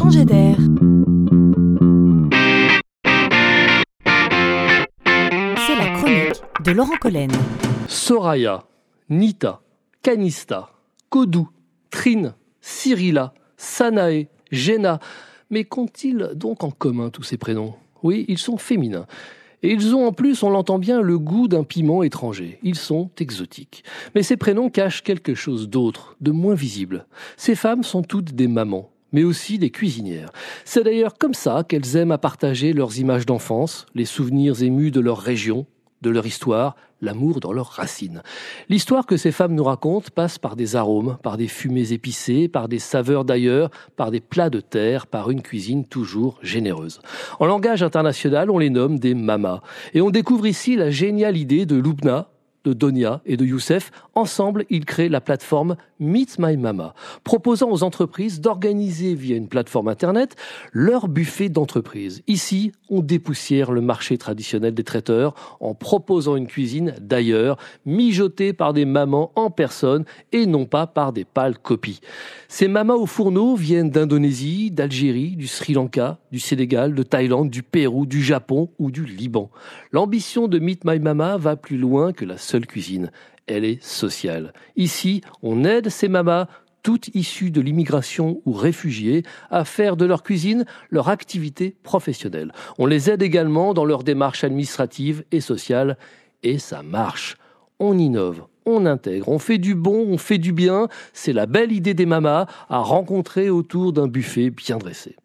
changer d'air. C'est la chronique de Laurent Collen. Soraya, Nita, Kanista, Kodou, Trine, Cyrilla, Sanae, Jenna. Mais qu'ont-ils donc en commun tous ces prénoms? Oui, ils sont féminins. Et ils ont en plus, on l'entend bien, le goût d'un piment étranger. Ils sont exotiques. Mais ces prénoms cachent quelque chose d'autre, de moins visible. Ces femmes sont toutes des mamans mais aussi des cuisinières. C'est d'ailleurs comme ça qu'elles aiment à partager leurs images d'enfance, les souvenirs émus de leur région, de leur histoire, l'amour dans leurs racines. L'histoire que ces femmes nous racontent passe par des arômes, par des fumées épicées, par des saveurs d'ailleurs, par des plats de terre, par une cuisine toujours généreuse. En langage international, on les nomme des mamas. Et on découvre ici la géniale idée de Lubna, de Donia et de Youssef. Ensemble, ils créent la plateforme Meet My Mama, proposant aux entreprises d'organiser via une plateforme Internet leur buffet d'entreprise. Ici, on dépoussière le marché traditionnel des traiteurs en proposant une cuisine d'ailleurs, mijotée par des mamans en personne et non pas par des pâles copies. Ces mamas au fourneau viennent d'Indonésie, d'Algérie, du Sri Lanka, du Sénégal, de Thaïlande, du Pérou, du Japon ou du Liban. L'ambition de Meet My Mama va plus loin que la seule cuisine. Elle est sociale. Ici, on aide ces mamas toutes issues de l'immigration ou réfugiées, à faire de leur cuisine leur activité professionnelle. On les aide également dans leur démarche administrative et sociale, et ça marche. On innove, on intègre, on fait du bon, on fait du bien. C'est la belle idée des mamas à rencontrer autour d'un buffet bien dressé.